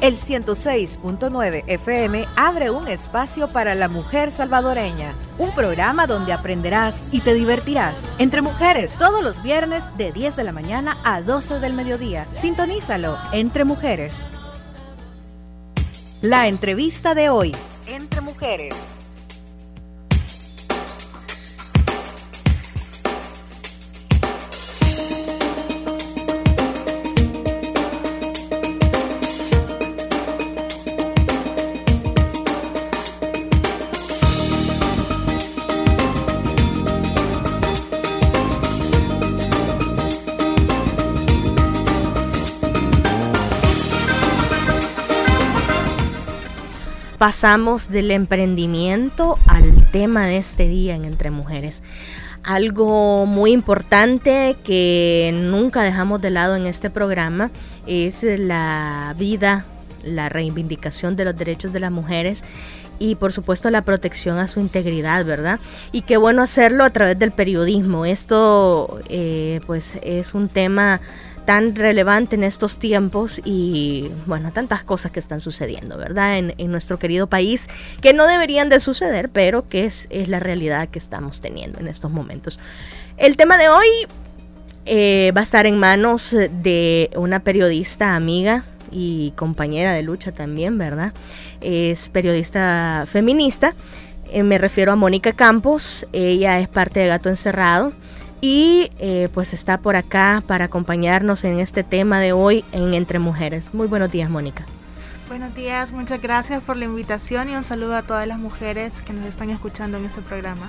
El 106.9 FM abre un espacio para la mujer salvadoreña, un programa donde aprenderás y te divertirás entre mujeres todos los viernes de 10 de la mañana a 12 del mediodía. Sintonízalo entre mujeres. La entrevista de hoy, entre mujeres. Pasamos del emprendimiento al tema de este día en Entre Mujeres. Algo muy importante que nunca dejamos de lado en este programa es la vida, la reivindicación de los derechos de las mujeres y por supuesto la protección a su integridad, ¿verdad? Y qué bueno hacerlo a través del periodismo. Esto eh, pues es un tema tan relevante en estos tiempos y bueno, tantas cosas que están sucediendo, ¿verdad? En, nuestro querido país que no deberían de suceder, pero que es, la realidad que estamos teniendo en estos momentos. El tema de hoy eh, va a estar en manos de una periodista amiga y compañera de lucha también, ¿verdad? Es periodista feminista. Eh, me refiero a Mónica Campos, ella es parte de Gato Encerrado y eh, pues está por acá para acompañarnos en este tema de hoy en Entre Mujeres. Muy buenos días, Mónica. Buenos días, muchas gracias por la invitación y un saludo a todas las mujeres que nos están escuchando en este programa.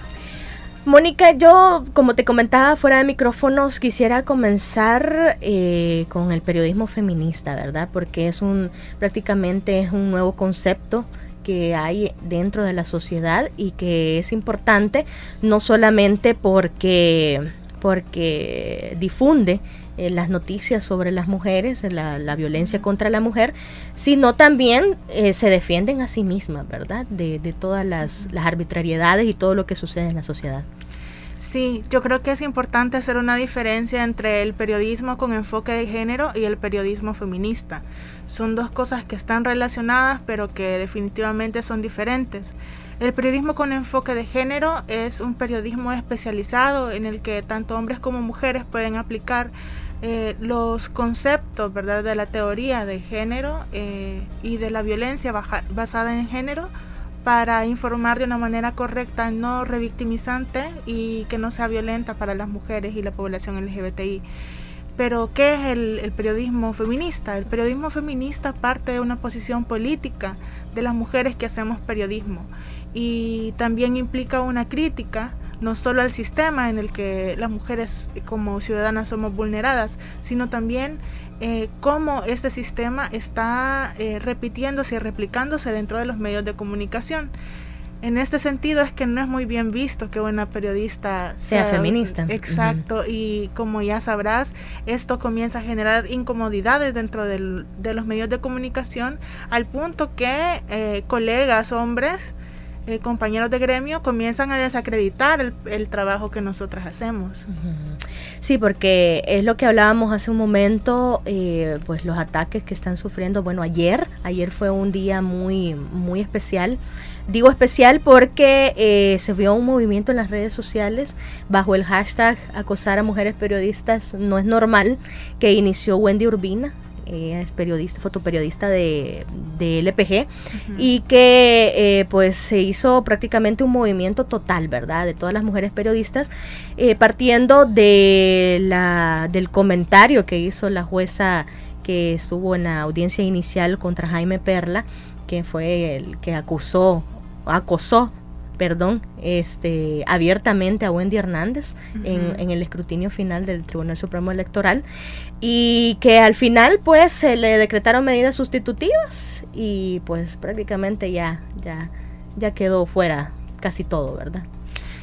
Mónica, yo como te comentaba fuera de micrófonos quisiera comenzar eh, con el periodismo feminista, ¿verdad? Porque es un prácticamente es un nuevo concepto que hay dentro de la sociedad y que es importante no solamente porque porque difunde eh, las noticias sobre las mujeres, la, violencia contra la mujer, sino también eh, se defienden a sí mismas, ¿verdad? De, de todas las, las arbitrariedades y todo lo que sucede en la sociedad. Sí, yo creo que es importante hacer una diferencia entre el periodismo con enfoque de género y el periodismo feminista. Son dos cosas que están relacionadas pero que definitivamente son diferentes. El periodismo con enfoque de género es un periodismo especializado en el que tanto hombres como mujeres pueden aplicar eh, los conceptos ¿verdad? de la teoría de género eh, y de la violencia basada en género para informar de una manera correcta, no revictimizante y que no sea violenta para las mujeres y la población LGBTI. Pero, ¿qué es el, periodismo feminista? El periodismo feminista parte de una posición política de las mujeres que hacemos periodismo y también implica una crítica no solo al sistema en el que las mujeres como ciudadanas somos vulneradas, sino también eh, cómo este sistema está eh, repitiéndose y replicándose dentro de los medios de comunicación. En este sentido es que no es muy bien visto que una periodista sea, feminista. Exacto, y como ya sabrás, esto comienza a generar incomodidades dentro del, de los medios de comunicación al punto que eh, colegas hombres eh, compañeros de gremio comienzan a desacreditar el, trabajo que nosotras hacemos. Sí, porque es lo que hablábamos hace un momento, eh, pues los ataques que están sufriendo. Bueno, ayer, ayer fue un día muy, muy especial. Digo especial porque eh, se vio un movimiento en las redes sociales bajo el hashtag acosar a mujeres periodistas no es normal que inició Wendy Urbina, ella es periodista, fotoperiodista de, de LPG, y que eh, pues se hizo prácticamente un movimiento total, ¿verdad? De todas las mujeres periodistas, eh, partiendo de la, del comentario que hizo la jueza que estuvo en la audiencia inicial contra Jaime Perla, que fue el que acusó, acosó perdón, este, abiertamente a Wendy Hernández en, el escrutinio final del Tribunal Supremo Electoral y que al final pues se le decretaron medidas sustitutivas y pues prácticamente ya, ya, ya quedó fuera casi todo, ¿verdad?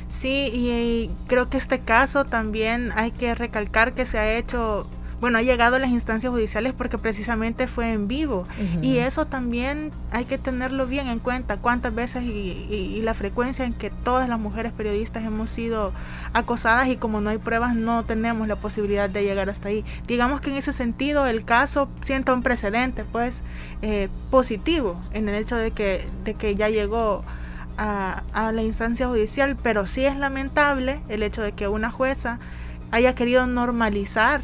Sí, y creo que este caso también hay que recalcar que se ha hecho bueno, ha llegado a las instancias judiciales porque precisamente fue en vivo. Y eso también hay que tenerlo bien en cuenta, cuántas veces y, la frecuencia en que todas las mujeres periodistas hemos sido acosadas y como no hay pruebas no tenemos la posibilidad de llegar hasta ahí. Digamos que en ese sentido el caso sienta un precedente pues eh, positivo en el hecho de que, de que ya llegó a, a la instancia judicial, pero sí es lamentable el hecho de que una jueza haya querido normalizar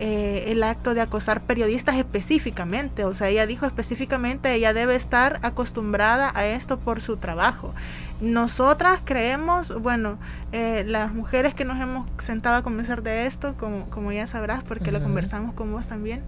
eh, el acto de acosar periodistas específicamente. O sea, ella dijo específicamente, ella debe estar acostumbrada a esto por su trabajo. Nosotras creemos, bueno, eh, las mujeres que nos hemos sentado a conversar de esto, como, como ya sabrás, porque lo conversamos con vos también,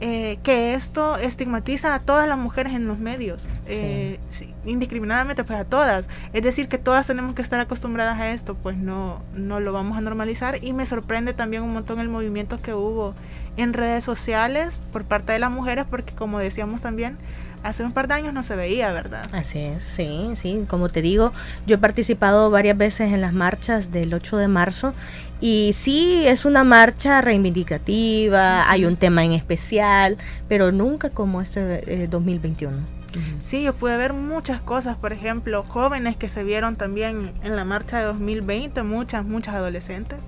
eh, que esto estigmatiza a todas las mujeres en los medios, eh, indiscriminadamente, pues a todas. Es decir, que todas tenemos que estar acostumbradas a esto, pues no, no lo vamos a normalizar. Y me sorprende también un montón el movimiento que hubo en redes sociales por parte de las mujeres, porque como decíamos también, hace un par de años no se veía, ¿verdad? Así es, sí, sí. Como te digo, yo he participado varias veces en las marchas del 8 de marzo y sí, es una marcha reivindicativa, hay un tema en especial, pero nunca como este 2021. Sí, yo pude ver muchas cosas, por ejemplo, jóvenes que se vieron también en la marcha de 2020, muchas, muchas adolescentes,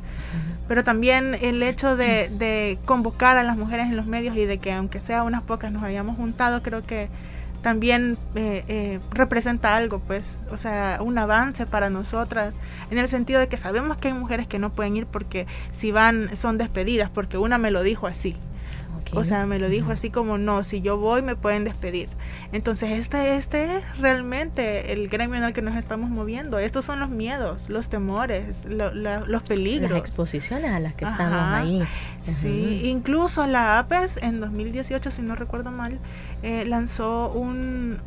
pero también el hecho de, de, convocar a las mujeres en los medios y de que aunque sea unas pocas nos hayamos juntado, creo que también eh, eh, representa algo, pues, o sea, un avance para nosotras, en el sentido de que sabemos que hay mujeres que no pueden ir porque si van son despedidas, porque una me lo dijo así, o sea, me lo dijo así como, no, si yo voy me pueden despedir. Entonces, este, este es realmente el gremio en el que nos estamos moviendo. Estos son los miedos, los temores, los peligros. Las exposiciones a las que estamos ahí. Sí, incluso la APES en 2018, si no recuerdo mal, eh, lanzó un,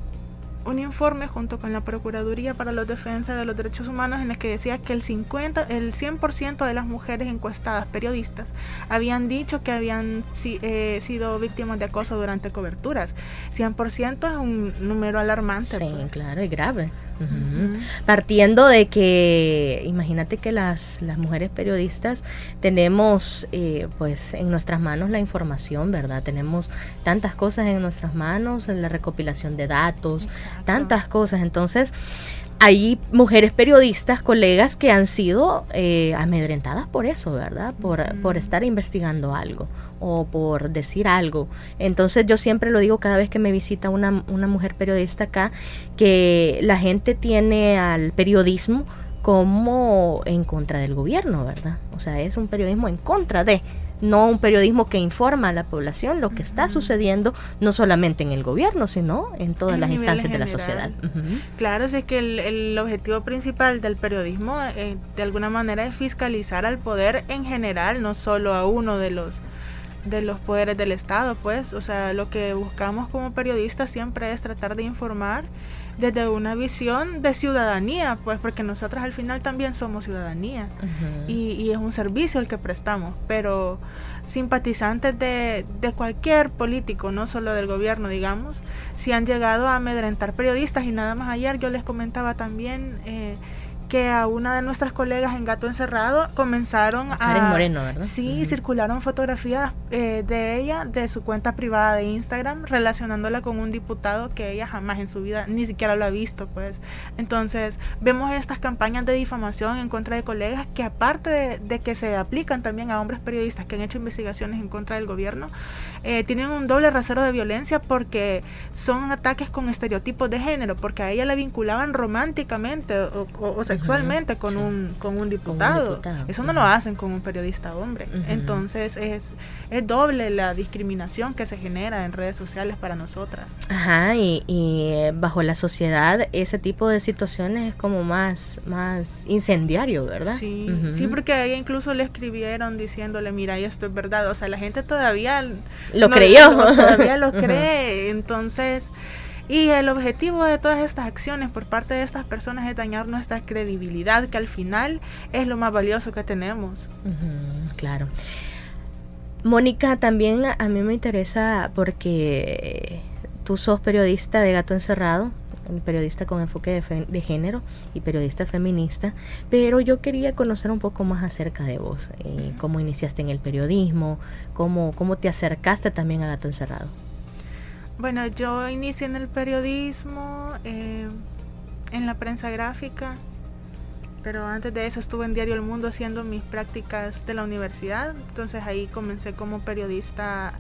un informe junto con la Procuraduría para la Defensa de los Derechos Humanos en el que decía que el 50, el 100% de las mujeres encuestadas periodistas habían dicho que habían eh, sido víctimas de acoso durante coberturas. 100% es un número alarmante. Sí, pues. claro, y grave. Partiendo de que, imagínate que las, las mujeres periodistas tenemos eh, pues en nuestras manos la información, ¿verdad? Tenemos tantas cosas en nuestras manos, en la recopilación de datos, tantas cosas. Entonces, hay mujeres periodistas, colegas que han sido eh, amedrentadas por eso, ¿verdad? Por, por, estar investigando algo o por decir algo. Entonces yo siempre lo digo cada vez que me visita una, una mujer periodista acá, que la gente tiene al periodismo como en contra del gobierno, ¿verdad? O sea, es un periodismo en contra de no un periodismo que informa a la población lo que está sucediendo, no solamente en el gobierno, sino en todas las instancias de la sociedad. Claro, es que el, objetivo principal del periodismo eh, de alguna manera es fiscalizar al poder en general, no solo a uno de los de los poderes del Estado, pues, o sea, lo que buscamos como periodistas siempre es tratar de informar desde una visión de ciudadanía, pues porque nosotros al final también somos ciudadanía y, es un servicio el que prestamos, pero simpatizantes de, de, cualquier político, no solo del gobierno, digamos, si han llegado a amedrentar periodistas y nada más ayer yo les comentaba también... Eh, que a una de nuestras colegas en Gato Encerrado comenzaron a... Karen Moreno, ¿verdad? Sí, circularon fotografías eh, de ella, de su cuenta privada de Instagram, relacionándola con un diputado que ella jamás en su vida ni siquiera lo ha visto, pues. Entonces, vemos estas campañas de difamación en contra de colegas que aparte de, que se aplican también a hombres periodistas que han hecho investigaciones en contra del gobierno, eh, tienen un doble rasero de violencia porque son ataques con estereotipos de género, porque a ella la vinculaban románticamente o, o, sexualmente con, un, con un diputado. Eso no lo hacen con un periodista hombre. Entonces es, es doble la discriminación que se genera en redes sociales para nosotras. Ajá, y, y bajo la sociedad ese tipo de situaciones es como más, más incendiario, ¿verdad? Sí, sí, porque a ella incluso le escribieron diciéndole, mira, esto es verdad. O sea, la gente todavía lo creyó. todavía lo cree. Entonces... Y el objetivo de todas estas acciones por parte de estas personas es dañar nuestra credibilidad, que al final es lo más valioso que tenemos. claro. Mónica, también a mí me interesa porque tú sos periodista de Gato Encerrado periodista con enfoque de, género y periodista feminista, pero yo quería conocer un poco más acerca de vos, eh, cómo iniciaste en el periodismo, cómo, cómo te acercaste también a Gato Encerrado. Bueno, yo inicié en el periodismo, eh, en la prensa gráfica, pero antes de eso estuve en Diario El Mundo haciendo mis prácticas de la universidad, entonces ahí comencé como periodista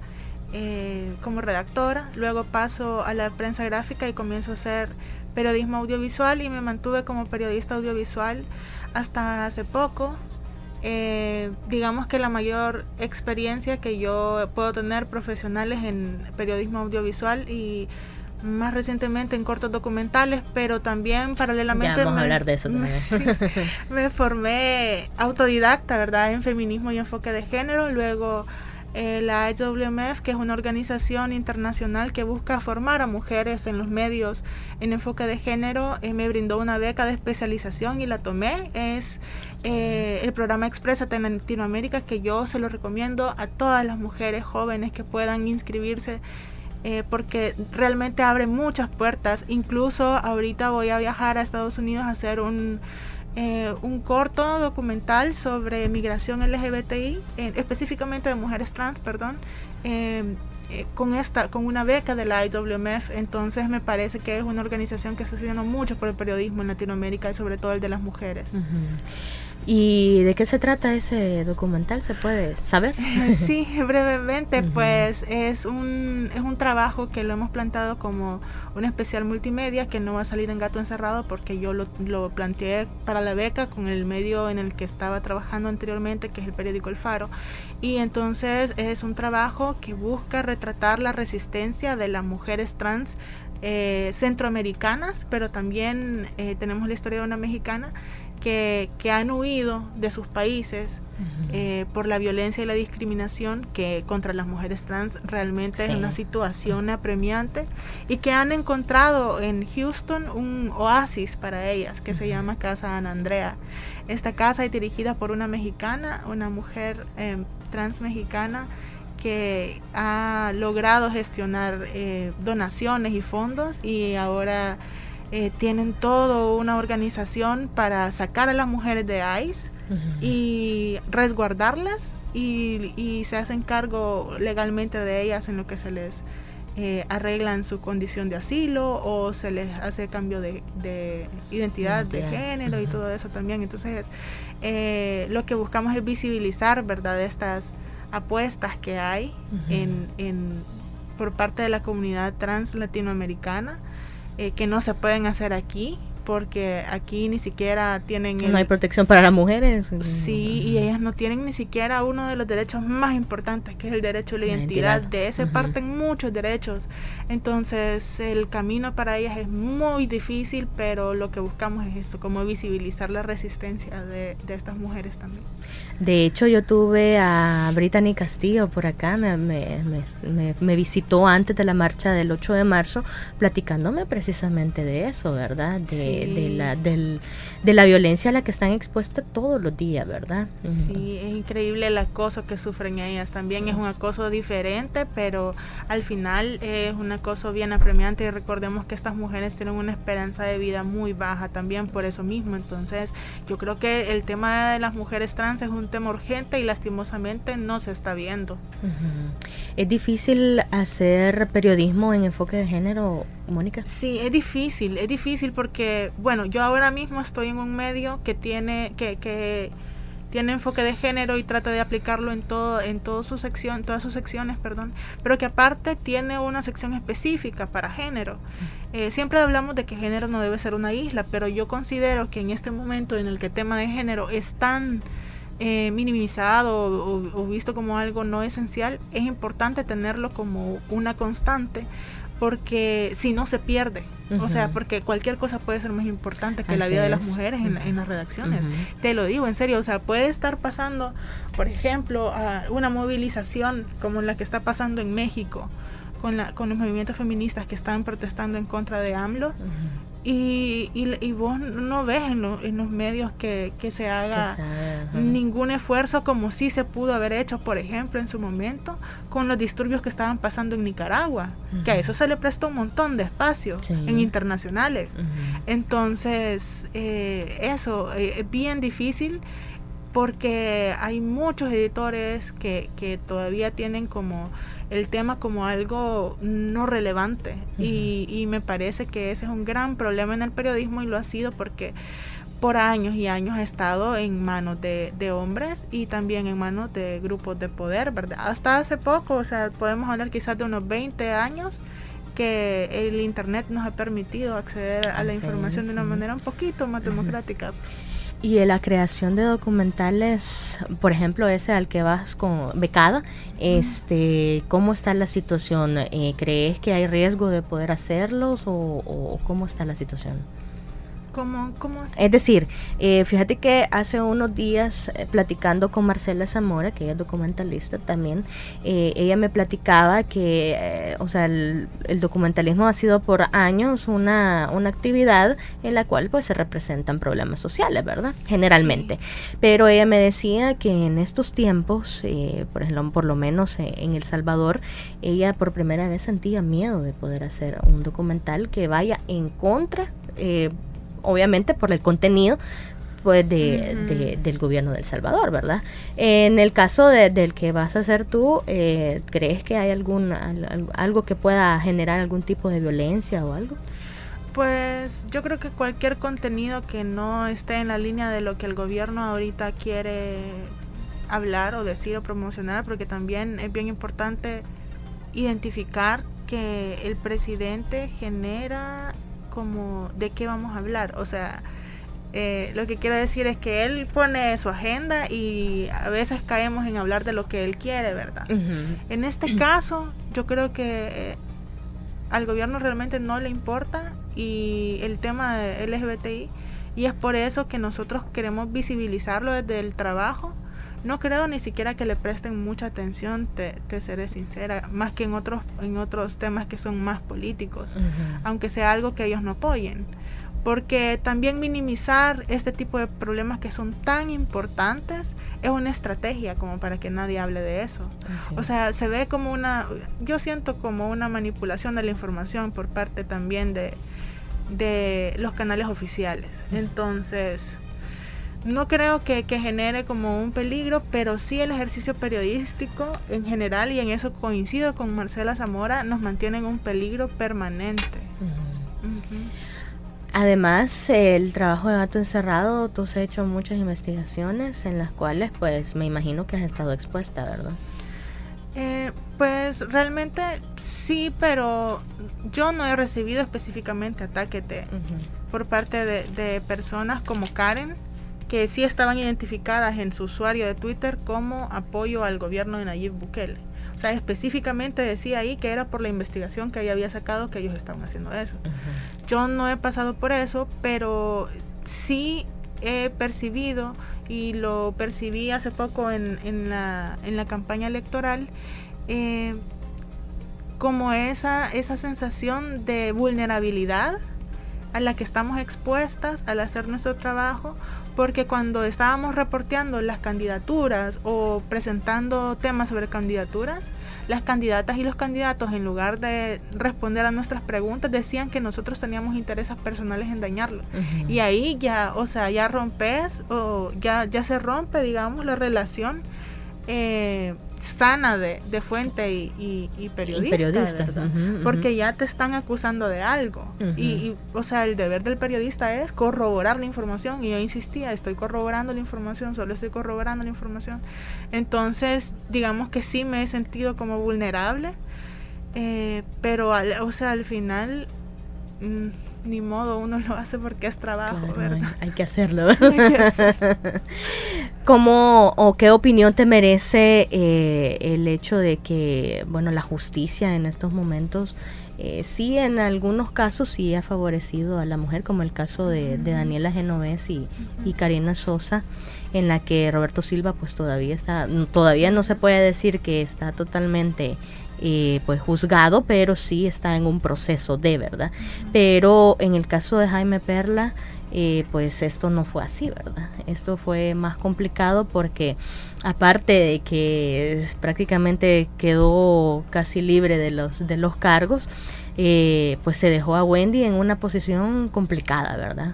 eh, como redactora, luego paso a la prensa gráfica y comienzo a hacer periodismo audiovisual y me mantuve como periodista audiovisual hasta hace poco. Eh, digamos que la mayor experiencia que yo puedo tener profesional es en periodismo audiovisual y más recientemente en cortos documentales, pero también paralelamente... vamos a hablar de eso también. me formé autodidacta, ¿verdad? En feminismo y enfoque de género, luego eh, la IWMF, que es una organización internacional que busca formar a mujeres en los medios en enfoque de género, eh, me brindó una beca de especialización y la tomé. Es eh, el programa Expresa en Latinoamérica que yo se lo recomiendo a todas las mujeres jóvenes que puedan inscribirse. porque realmente abre muchas puertas. Incluso ahorita voy a viajar a Estados Unidos a hacer un, eh, un corto documental sobre migración LGBTI, específicamente de mujeres trans, perdón, eh, con esta, con una beca de la IWMF. Entonces me parece que es una organización que está haciendo mucho por el periodismo en Latinoamérica y sobre todo el de las mujeres. ¿Y de qué se trata ese documental? ¿Se puede saber? Sí, brevemente, pues es un, es un trabajo que lo hemos plantado como un especial multimedia que no va a salir en Gato Encerrado porque yo lo, lo planteé para la beca con el medio en el que estaba trabajando anteriormente, que es el periódico El Faro. Y entonces es un trabajo que busca retratar la resistencia de las mujeres trans eh, centroamericanas, pero también eh, tenemos la historia de una mexicana que, han huido de sus países eh, por la violencia y la discriminación que contra las mujeres trans realmente es una situación apremiante y que han encontrado en Houston un oasis para ellas que se llama Casa Ana Andrea. Esta casa es dirigida por una mexicana, una mujer em, trans mexicana que ha logrado gestionar eh, donaciones y fondos y ahora eh, tienen toda una organización para sacar a las mujeres de ICE y resguardarlas y, se hacen cargo legalmente de ellas en lo que se les eh, arreglan su condición de asilo o se les hace cambio de, identidad, de género y todo eso también. Entonces, eh, lo que buscamos es visibilizar, ¿verdad?, estas apuestas que hay en, en, por parte de la comunidad trans latinoamericana eh, que no se pueden hacer aquí porque aquí ni siquiera tienen... no hay protección para las mujeres. Sí, y ellas no tienen ni siquiera uno de los derechos más importantes, que es el derecho a la, identidad. De ese parten muchos derechos. Entonces, el camino para ellas es muy difícil, pero lo que buscamos es esto, como visibilizar la resistencia de, de estas mujeres también. De hecho, yo tuve a Brittany Castillo por acá, me, me, me, me, visitó antes de la marcha del 8 de marzo, platicándome precisamente de eso, ¿verdad? De, de, la, del, de la violencia a la que están expuestas todos los días, ¿verdad? Sí, es increíble el acoso que sufren ellas. También es un acoso diferente, pero al final es un acoso bien apremiante y recordemos que estas mujeres tienen una esperanza de vida muy baja también por eso mismo. Entonces, yo creo que el tema de las mujeres trans es un tema urgente y lastimosamente no se está viendo. ¿Es difícil hacer periodismo en enfoque de género, Mónica? Sí, es difícil, es difícil porque bueno, yo ahora mismo estoy en un medio que tiene, que, que tiene enfoque de género y trata de aplicarlo en todo, en toda su sección, todas sus secciones, perdón, pero que aparte tiene una sección específica para género. Eh, siempre hablamos de que género no debe ser una isla, pero yo considero que en este momento en el que el tema de género es tan eh, minimizado o, visto como algo no esencial, es importante tenerlo como una constante porque si no se pierde. O sea, porque cualquier cosa puede ser más importante que la vida de las mujeres en, las redacciones. Te lo digo, en serio, o sea, puede estar pasando, por ejemplo, una movilización como la que está pasando en México con, la, con los movimientos feministas que están protestando en contra de AMLO. Y, y, vos no ves en, en los medios que, que se haga ningún esfuerzo como si se pudo haber hecho, por ejemplo, en su momento, con los disturbios que estaban pasando en Nicaragua, que a eso se le prestó un montón de espacio en internacionales. Entonces, eh, eso eh, es bien difícil porque hay muchos editores que, que todavía tienen como el tema como algo no relevante y, me parece que ese es un gran problema en el periodismo y lo ha sido porque por años y años ha estado en manos de, hombres y también en manos de grupos de poder, ¿verdad? Hasta hace poco, o sea, podemos hablar quizás de unos 20 años que el Internet nos ha permitido acceder a la información de una manera un poquito más democrática. Y la creación de documentales, por ejemplo, ese al que vas con becada, este, ¿cómo está la situación? Eh, ¿Crees que hay riesgo de poder hacerlos o cómo está la situación? Es decir, eh, fíjate que hace unos días eh, platicando con Marcela Zamora, que ella es documentalista también, eh, ella me platicaba que, o sea, el, documentalismo ha sido por años una, una actividad en la cual pues se representan problemas sociales, ¿verdad? Generalmente. Pero ella me decía que en estos tiempos, por ejemplo, por lo menos en El Salvador, ella por primera vez sentía miedo de poder hacer un documental que vaya en contra eh, obviamente por el contenido pues de, del gobierno del Salvador, ¿verdad? En el caso del que vas a hacer tú, eh, ¿crees que hay algún algo que pueda generar algún tipo de violencia o algo? Pues yo creo que cualquier contenido que no esté en la línea de lo que el gobierno ahorita quiere hablar o decir o promocionar, porque también es bien importante identificar que el presidente genera como de qué vamos a hablar. O sea, eh, lo que quiero decir es que él pone su agenda y a veces caemos en hablar de lo que él quiere, ¿verdad? En este caso, yo creo que eh, al gobierno realmente no le importa y el tema de LGBTI y es por eso que nosotros queremos visibilizarlo desde el trabajo. No creo ni siquiera que le presten mucha atención, te, seré sincera, más que en otros, en otros temas que son más políticos, aunque sea algo que ellos no apoyen. Porque también minimizar este tipo de problemas que son tan importantes es una estrategia como para que nadie hable de eso. O sea, se ve como una, yo siento como una manipulación de la información por parte también de, de los canales oficiales. Entonces, no creo que, genere como un peligro, pero sí el ejercicio periodístico en general, y en eso coincido con Marcela Zamora, nos mantiene en un peligro permanente. Además, el trabajo de gato encerrado, tú has hecho muchas investigaciones en las cuales, pues, me imagino que has estado expuesta, ¿verdad? Eh, pues realmente sí, pero yo no he recibido específicamente ataque por parte de, de personas como Karen, que sí estaban identificadas en su usuario de Twitter como apoyo al gobierno de Nayib Bukele. O sea, específicamente decía ahí que era por la investigación que ella había sacado que ellos estaban haciendo eso. Yo no he pasado por eso, pero sí he percibido y lo percibí hace poco en, en, la, en la campaña electoral. Eh, como esa, esa sensación de vulnerabilidad a la que estamos expuestas al hacer nuestro trabajo, porque cuando estábamos reporteando las candidaturas o presentando temas sobre candidaturas, las candidatas y los candidatos, en lugar de responder a nuestras preguntas, decían que nosotros teníamos intereses personales en dañarlo. Y ahí ya, o sea, ya rompes o ya, ya se rompe, digamos, la relación eh, sana de, fuente y, periodista, porque ya te están acusando de algo. y, o sea, el deber del periodista es corroborar la información. Y yo insistía, estoy corroborando la información, solo estoy corroborando la información. Entonces, digamos que sí me he sentido como vulnerable, eh, pero, o sea, al final... Mm, ni modo, uno lo hace porque es trabajo, ¿verdad? Hay, que hacerlo. ¿Cómo o qué opinión te merece eh, el hecho de que, bueno, la justicia en estos momentos eh, sí en algunos casos sí ha favorecido a la mujer, como el caso de, Daniela Genovés y, y, Karina Sosa, en la que Roberto Silva pues todavía está, todavía no se puede decir que está totalmente eh, pues juzgado, pero sí está en un proceso de verdad. Pero en el caso de Jaime Perla, eh, pues esto no fue así, ¿verdad? Esto fue más complicado porque aparte de que prácticamente quedó casi libre de los, de los cargos, eh, pues se dejó a Wendy en una posición complicada, ¿verdad?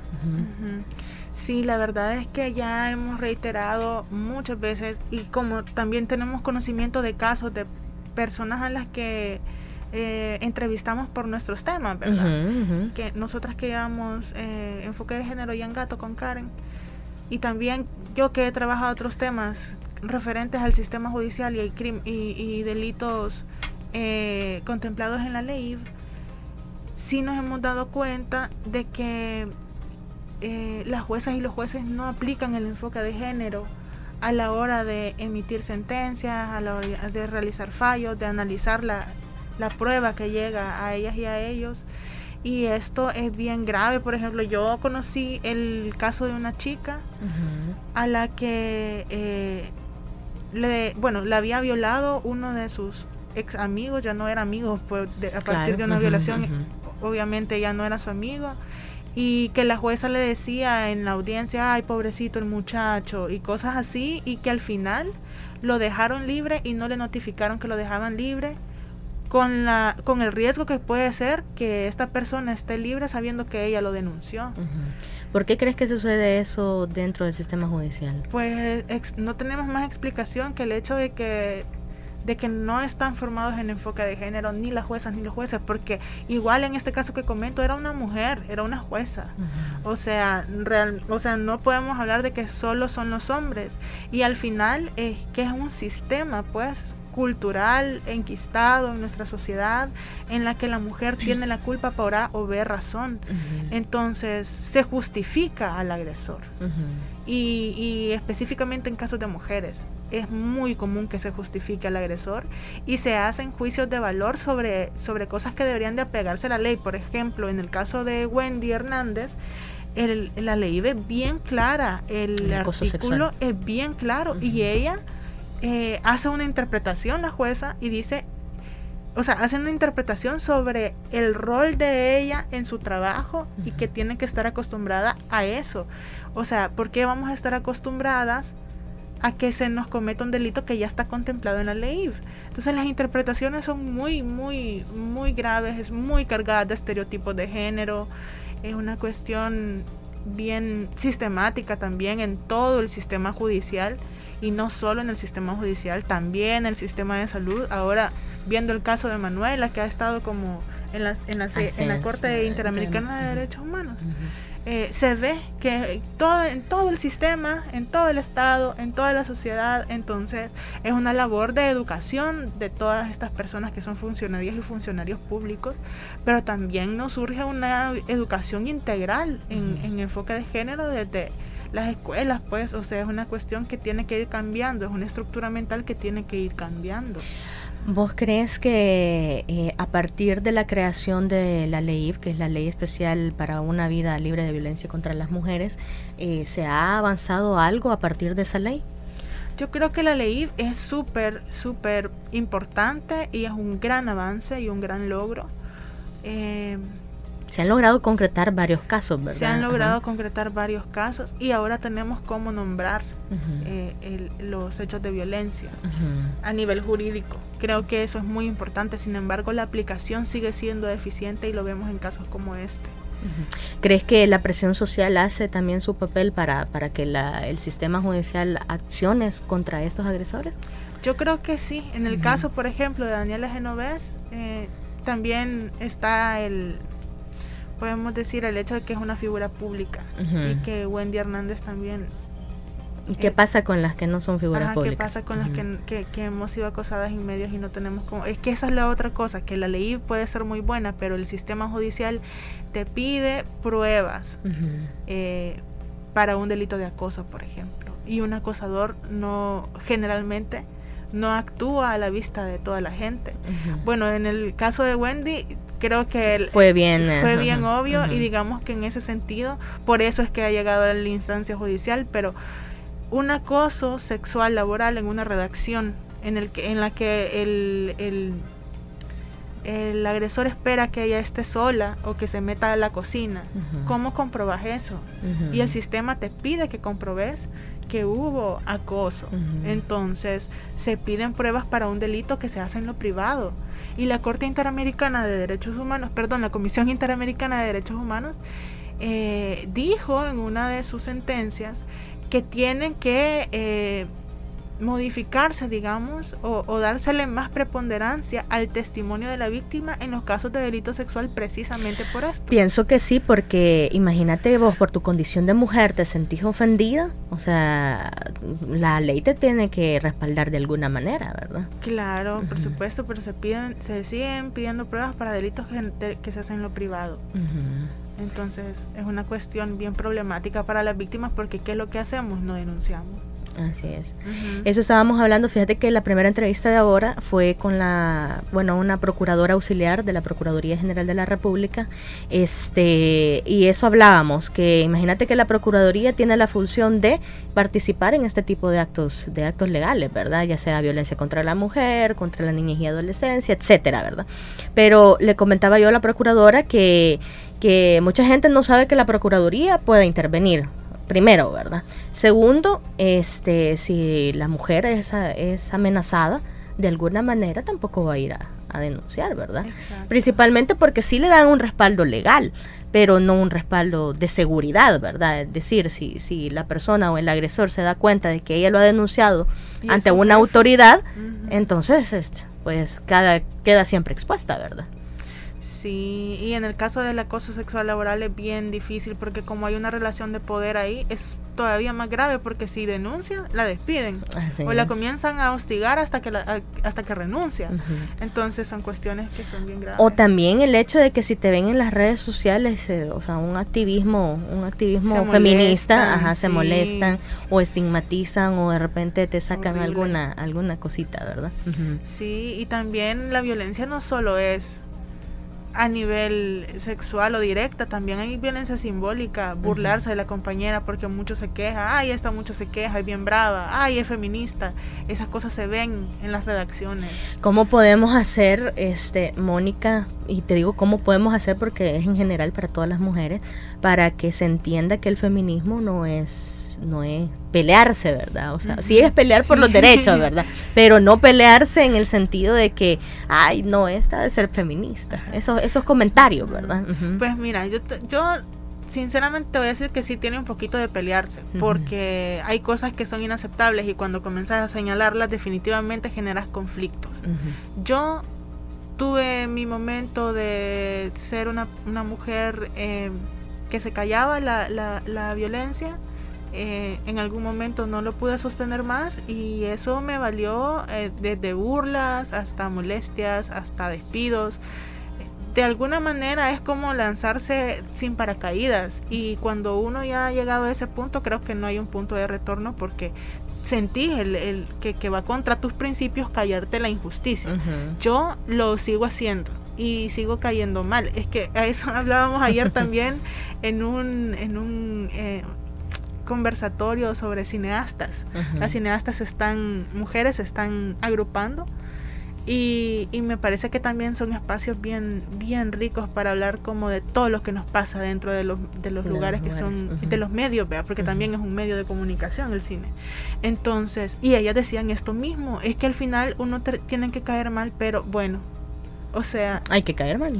Sí, la verdad es que ya hemos reiterado muchas veces y como también tenemos conocimiento de casos de personas a las que eh, entrevistamos por nuestros temas, ¿verdad? Que nosotras que llevamos eh, enfoque de género y en gato con Karen. Y también yo que he trabajado otros temas referentes al sistema judicial y, y, delitos eh, contemplados en la ley, sí nos hemos dado cuenta de que las juezas y los jueces no aplican el enfoque de género a la hora de emitir sentencias, a la hora de realizar fallos, de analizar la, la prueba que llega a ellas y a ellos. Y esto es bien grave. Por ejemplo, yo conocí el caso de una chica a la que eh, le, bueno, le había violado uno de sus ex amigos, ya no era amigo pues, a partir de una violación, obviamente ya no era su amigo. Y que la jueza le decía en la audiencia, ay, pobrecito el muchacho, y cosas así, y que al final lo dejaron libre y no le notificaron que lo dejaban libre con, la, con el riesgo que puede ser que esta persona esté libre sabiendo que ella lo denunció. ¿Por qué crees que sucede eso dentro del sistema judicial? Pues no tenemos más explicación que el hecho de que de que no están formados en enfoque de género ni las juezas ni los jueces, porque igual en este caso que comento era una mujer, era una jueza. O sea, real, o sea, no podemos hablar de que solo son los hombres y al final es que es un sistema, pues cultural enquistado en nuestra sociedad en la que la mujer tiene la culpa por A o B razón. Entonces se justifica al agresor. y, específicamente en casos de mujeres es muy común que se justifique al agresor y se hacen juicios de valor sobre, sobre cosas que deberían de apegarse a la ley. Por ejemplo, en el caso de Wendy Hernández, la ley es bien clara, el, artículo es bien claro y ella eh, hace una interpretación la jueza y dice, o sea, hace una interpretación sobre el rol de ella en su trabajo y que tiene que estar acostumbrada a eso. O sea, ¿por qué vamos a estar acostumbradas a que se nos cometa un delito que ya está contemplado en la ley? Entonces las interpretaciones son muy, muy, muy graves, es muy cargada de estereotipos de género, es una cuestión bien sistemática también en todo el sistema judicial y no solo en el sistema judicial, también en el sistema de salud. Ahora, viendo el caso de Manuela, que ha estado como en la, en la, en la Corte Interamericana de Derechos Humanos, eh, se ve que todo, en todo el sistema, en todo el Estado, en toda la sociedad, entonces es una labor de educación de todas estas personas que son funcionarias y funcionarios públicos, pero también nos surge una educación integral en, en enfoque de género desde las escuelas, pues, o sea, es una cuestión que tiene que ir cambiando, es una estructura mental que tiene que ir cambiando. ¿Vos crees que eh, a partir de la creación de la ley, que es la ley especial para una vida libre de violencia contra las mujeres, eh, se ha avanzado algo a partir de esa ley? Yo creo que la ley es súper, súper importante y es un gran avance y un gran logro. Eh, se han logrado concretar varios casos, ¿verdad? Se han logrado concretar varios casos y ahora tenemos cómo nombrar eh, los hechos de violencia a nivel jurídico. Creo que eso es muy importante, sin embargo la aplicación sigue siendo deficiente y lo vemos en casos como este. ¿Crees que la presión social hace también su papel para, para que la, el sistema judicial acciones contra estos agresores? Yo creo que sí. En el caso, por ejemplo, de Daniela Genovés, eh, también está el, podemos decir el hecho de que es una figura pública y que Wendy Hernández también. ¿Y qué eh, pasa con las que no son figuras públicas? ¿Qué pasa con las que, que, hemos sido acosadas en medios y no tenemos como... Es que esa es la otra cosa, que la ley puede ser muy buena, pero el sistema judicial te pide pruebas eh, para un delito de acoso, por ejemplo. Y un acosador no generalmente no actúa a la vista de toda la gente. Bueno, en el caso de Wendy creo que fue bien fue bien obvio y digamos que en ese sentido por eso es que ha llegado a la instancia judicial pero un acoso sexual laboral en una redacción en el que en la que el, el agresor espera que ella esté sola o que se meta a la cocina. ¿Cómo comprobas eso? Y el sistema te pide que comprobes que hubo acoso. Entonces, se piden pruebas para un delito que se hace en lo privado. Y la Corte Interamericana de Derechos Humanos, perdón, la Comisión Interamericana de Derechos Humanos, eh, dijo en una de sus sentencias que tienen que eh, modificarse, digamos, o, dársele más preponderancia al testimonio de la víctima en los casos de delito sexual precisamente por esto. Pienso que sí, porque imagínate vos por tu condición de mujer te sentís ofendida, o sea, la ley te tiene que respaldar de alguna manera, ¿verdad? Claro, por supuesto, pero se piden, se siguen pidiendo pruebas para delitos que, se hacen en lo privado. Entonces es una cuestión bien problemática para las víctimas porque ¿qué es lo que hacemos? No denunciamos. Así es. Eso estábamos hablando, fíjate que la primera entrevista de ahora fue con la, bueno, una procuradora auxiliar de la Procuraduría General de la República, este, y eso hablábamos, que imagínate que la Procuraduría tiene la función de participar en este tipo de actos, de actos legales, ¿verdad? Ya sea violencia contra la mujer, contra la niñez y adolescencia, etcétera, ¿verdad? Pero le comentaba yo a la procuradora que que mucha gente no sabe que la Procuraduría puede intervenir primero, ¿verdad? Segundo, este, si la mujer es, es amenazada, de alguna manera tampoco va a ir a, denunciar, ¿verdad? Principalmente porque sí le dan un respaldo legal, pero no un respaldo de seguridad, ¿verdad? Es decir, si, si la persona o el agresor se da cuenta de que ella lo ha denunciado ante una autoridad, entonces, este, pues cada, queda siempre expuesta, ¿verdad? Sí, y en el caso del acoso sexual laboral es bien difícil porque como hay una relación de poder ahí, es todavía más grave porque si denuncia, la despiden o la comienzan a hostigar hasta que hasta que renuncia. Entonces son cuestiones que son bien graves. O también el hecho de que si te ven en las redes sociales, eh, o sea, un activismo, un activismo feminista, ajá, se molestan o estigmatizan o de repente te sacan alguna alguna cosita, ¿verdad? Sí, y también la violencia no solo es a nivel sexual o directa, también hay violencia simbólica, burlarse de la compañera porque mucho se queja, ay, esta mucho se queja, es bien brava, ay, es feminista. Esas cosas se ven en las redacciones. ¿Cómo podemos hacer, este, Mónica, y te digo cómo podemos hacer porque es en general para todas las mujeres, para que se entienda que el feminismo no es no es pelearse, ¿verdad? O sea, sí es pelear por los derechos, ¿verdad? Pero no pelearse en el sentido de que, ay, no, esta de ser feminista. Esos, esos comentarios, ¿verdad? Pues mira, yo, yo sinceramente te voy a decir que sí tiene un poquito de pelearse, porque hay cosas que son inaceptables y cuando comienzas a señalarlas definitivamente generas conflictos. Yo tuve mi momento de ser una, una mujer eh, que se callaba la, la, la violencia eh, en algún momento no lo pude sostener más y eso me valió eh, desde burlas hasta molestias, hasta despidos. De alguna manera es como lanzarse sin paracaídas y cuando uno ya ha llegado a ese punto creo que no hay un punto de retorno porque sentís el, que, va contra tus principios callarte la injusticia. Yo lo sigo haciendo y sigo cayendo mal. Es que a eso hablábamos ayer también en un, en un eh, conversatorio sobre cineastas. Las cineastas están, mujeres se están agrupando y, me parece que también son espacios bien, bien ricos para hablar como de todo lo que nos pasa dentro de los, de los lugares que son, de los medios, porque también es un medio de comunicación el cine. Entonces, y ellas decían esto mismo, es que al final uno tiene que caer mal, pero bueno, o sea... Hay que caer mal.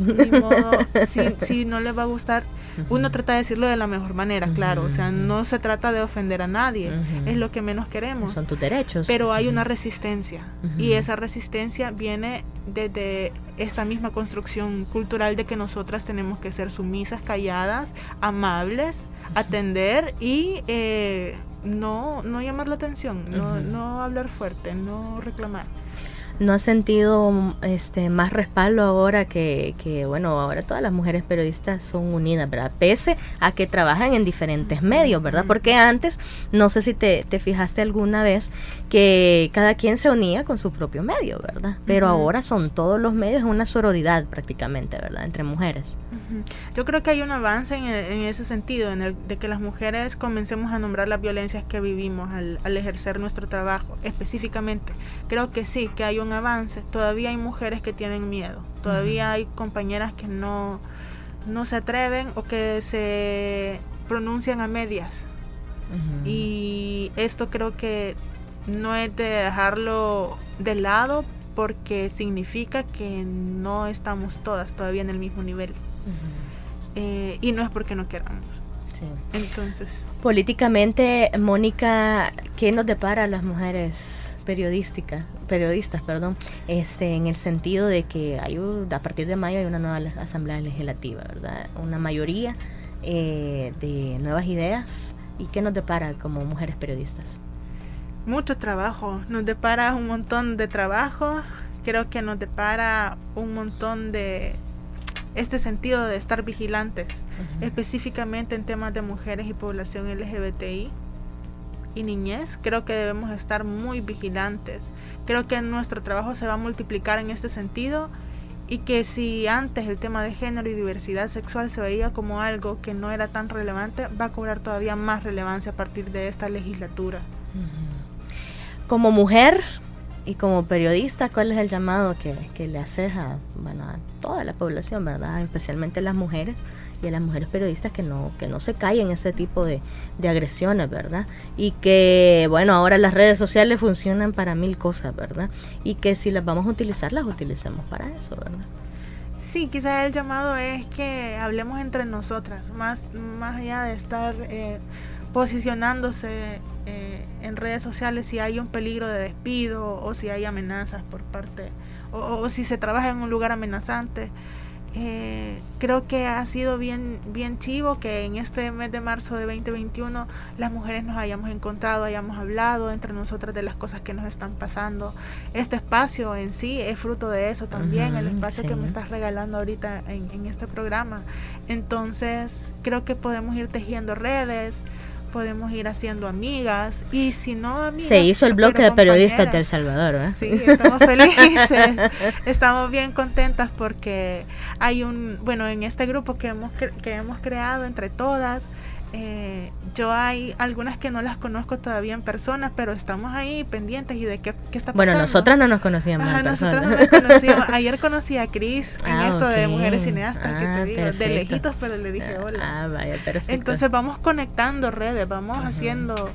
si, no les va a gustar, uno trata de decirlo de la mejor manera, claro. O sea, no se trata de ofender a nadie. Es lo que menos queremos. Son tus derechos. Pero hay una resistencia. Y esa resistencia viene desde esta misma construcción cultural de que nosotras tenemos que ser sumisas, calladas, amables, atender y... Eh, no, no llamar la atención, no, no hablar fuerte, no reclamar no has sentido este más respaldo ahora que, que, bueno, ahora todas las mujeres periodistas son unidas, ¿verdad? Pese a que trabajan en diferentes medios, ¿verdad? Porque antes, no sé si te, te fijaste alguna vez, que cada quien se unía con su propio medio, ¿verdad? Pero ahora son todos los medios una sororidad prácticamente, ¿verdad? Entre mujeres. Yo creo que hay un avance en, ese sentido, en el de que las mujeres comencemos a nombrar las violencias que vivimos al, al, ejercer nuestro trabajo, específicamente. Creo que sí, que hay un avance. Todavía hay mujeres que tienen miedo, todavía hay compañeras que no, no se atreven o que se pronuncian a medias. Y esto creo que no es de dejarlo de lado porque significa que no estamos todas todavía en el mismo nivel. Eh, y no es porque no queramos. Entonces. Políticamente, Mónica, ¿qué nos depara a las mujeres periodísticas, periodistas, perdón, este, en el sentido de que hay a partir de mayo hay una nueva asamblea legislativa, ¿verdad? Una mayoría eh, de nuevas ideas. ¿Y qué nos depara como mujeres periodistas? Mucho trabajo, nos depara un montón de trabajo, creo que nos depara un montón de este sentido de estar vigilantes, específicamente en temas de mujeres y población LGBTI y niñez, creo que debemos estar muy vigilantes. Creo que nuestro trabajo se va a multiplicar en este sentido y que si antes el tema de género y diversidad sexual se veía como algo que no era tan relevante, va a cobrar todavía más relevancia a partir de esta legislatura. Como mujer, y como periodista, ¿cuál es el llamado que, que le haces a, bueno, a toda la población, verdad? Especialmente a las mujeres y a las mujeres periodistas que no, que no se callen ese tipo de, de, agresiones, ¿verdad? Y que, bueno, ahora las redes sociales funcionan para mil cosas, ¿verdad? Y que si las vamos a utilizar, las utilicemos para eso, ¿verdad? Sí, quizás el llamado es que hablemos entre nosotras, más, más allá de estar eh, posicionándose eh, en redes sociales si hay un peligro de despido o si hay amenazas por parte o, si se trabaja en un lugar amenazante. Eh, creo que ha sido bien, bien chivo que en este mes de marzo de 2021 las mujeres nos hayamos encontrado, hayamos hablado entre nosotras de las cosas que nos están pasando. Este espacio en sí es fruto de eso también, el espacio que me estás regalando ahorita en, en este programa. Entonces creo que podemos ir tejiendo redes, podemos ir haciendo amigas y si no amigas, se hizo el bloque de periodistas de El Salvador ¿eh? sí estamos felices estamos bien contentas porque hay un bueno en este grupo que hemos que hemos creado entre todas eh, yo hay algunas que no las conozco todavía en persona, pero estamos ahí pendientes y de qué, qué está pasando. Bueno, nosotras no nos conocíamos en persona. No conocíamos. Ayer conocí a Cris en ah, esto de Mujeres Cineastas, que te ah, digo, de lejitos, pero le dije hola. Ah, vaya, perfecto. Entonces vamos conectando redes, vamos haciendo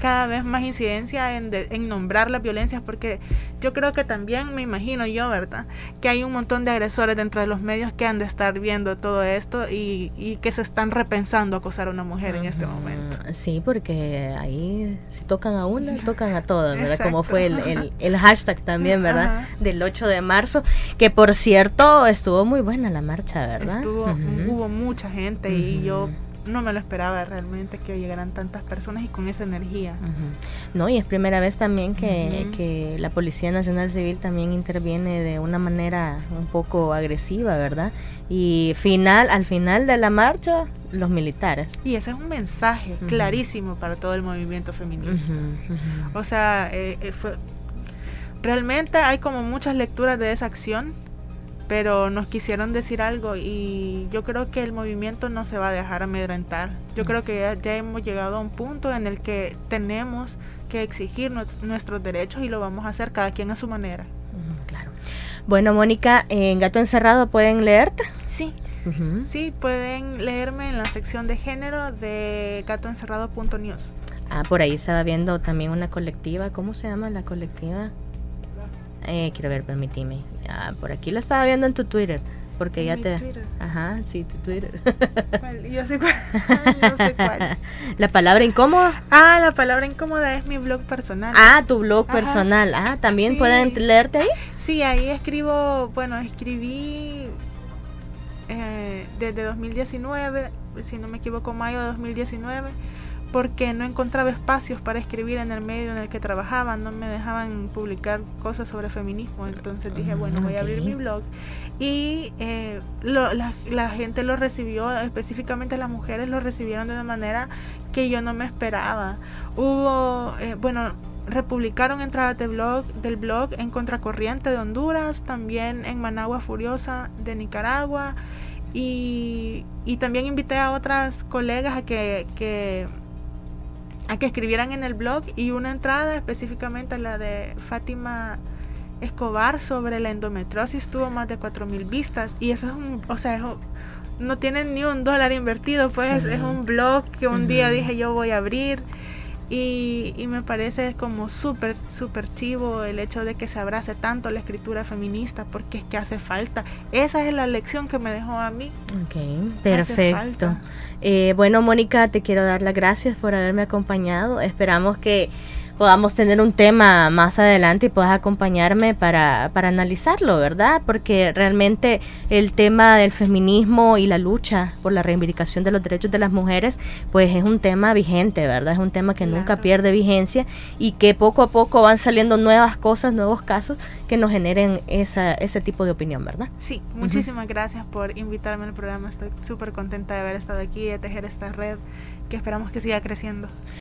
cada vez más incidencia en, en, nombrar las violencias, porque yo creo que también me imagino yo, ¿verdad? Que hay un montón de agresores dentro de los medios que han de estar viendo todo esto y, y que se están repensando acosar a una mujer en este momento. Sí, porque ahí si tocan a una, tocan a todas, ¿verdad? Como fue el, el, hashtag también, ¿verdad? Del 8 de marzo, que por cierto estuvo muy buena la marcha, ¿verdad? Estuvo, hubo mucha gente y yo no me lo esperaba realmente que llegaran tantas personas y con esa energía. No, y es primera vez también que, que, la Policía Nacional Civil también interviene de una manera un poco agresiva, ¿verdad? Y final, al final de la marcha, los militares. Y ese es un mensaje clarísimo para todo el movimiento feminista. O sea, eh, eh, fue, realmente hay como muchas lecturas de esa acción pero nos quisieron decir algo y yo creo que el movimiento no se va a dejar amedrentar. Yo creo que ya, hemos llegado a un punto en el que tenemos que exigir nuestros derechos y lo vamos a hacer cada quien a su manera. claro. Bueno, Mónica, en Gato Encerrado pueden leerte. Sí. Sí, pueden leerme en la sección de género de gatoencerrado.news. Ah, por ahí estaba viendo también una colectiva. ¿Cómo se llama la colectiva? Eh, quiero ver, permíteme. Ah, por aquí la estaba viendo en tu Twitter. Porque ya te. Ajá, sí, tu Twitter. Yo sé cuál. no sé cuál. ¿La palabra incómoda? Ah, la palabra incómoda es mi blog personal. Ah, tu blog personal. Ah, también pueden leerte ahí. Sí, ahí escribo. Bueno, escribí eh, desde 2019, si no me equivoco, mayo de 2019 porque no encontraba espacios para escribir en el medio en el que trabajaba, no me dejaban publicar cosas sobre feminismo, entonces dije, bueno, voy a abrir mi blog y eh, la, gente lo recibió, específicamente las mujeres lo recibieron de una manera que yo no me esperaba. Hubo, eh, bueno, republicaron entradas de blog, del blog en Contracorriente de Honduras, también en Managua Furiosa de Nicaragua, Y, y también invité a otras colegas a que, que, a que escribieran en el blog y una entrada específicamente la de Fátima Escobar sobre la endometriosis tuvo más de 4000 vistas. Y eso es un, o sea, no tiene ni un dólar invertido, pues es un blog que un día dije yo voy a abrir y, me parece como súper, súper chivo el hecho de que se abrace tanto la escritura feminista, porque es que hace falta. Esa es la lección que me dejó a mí. Ok, perfecto. Eh, bueno, Mónica, te quiero dar las gracias por haberme acompañado. Esperamos que podamos tener un tema más adelante y puedas acompañarme para, para analizarlo, ¿verdad? Porque realmente el tema del feminismo y la lucha por la reivindicación de los derechos de las mujeres, pues es un tema vigente, ¿verdad? Es un tema que nunca pierde vigencia y que poco a poco van saliendo nuevas cosas, nuevos casos que nos generen esa, ese tipo de opinión, ¿verdad? Sí, muchísimas gracias por invitarme al programa. Estoy súper contenta de haber estado aquí, de tejer esta red que esperamos que siga creciendo.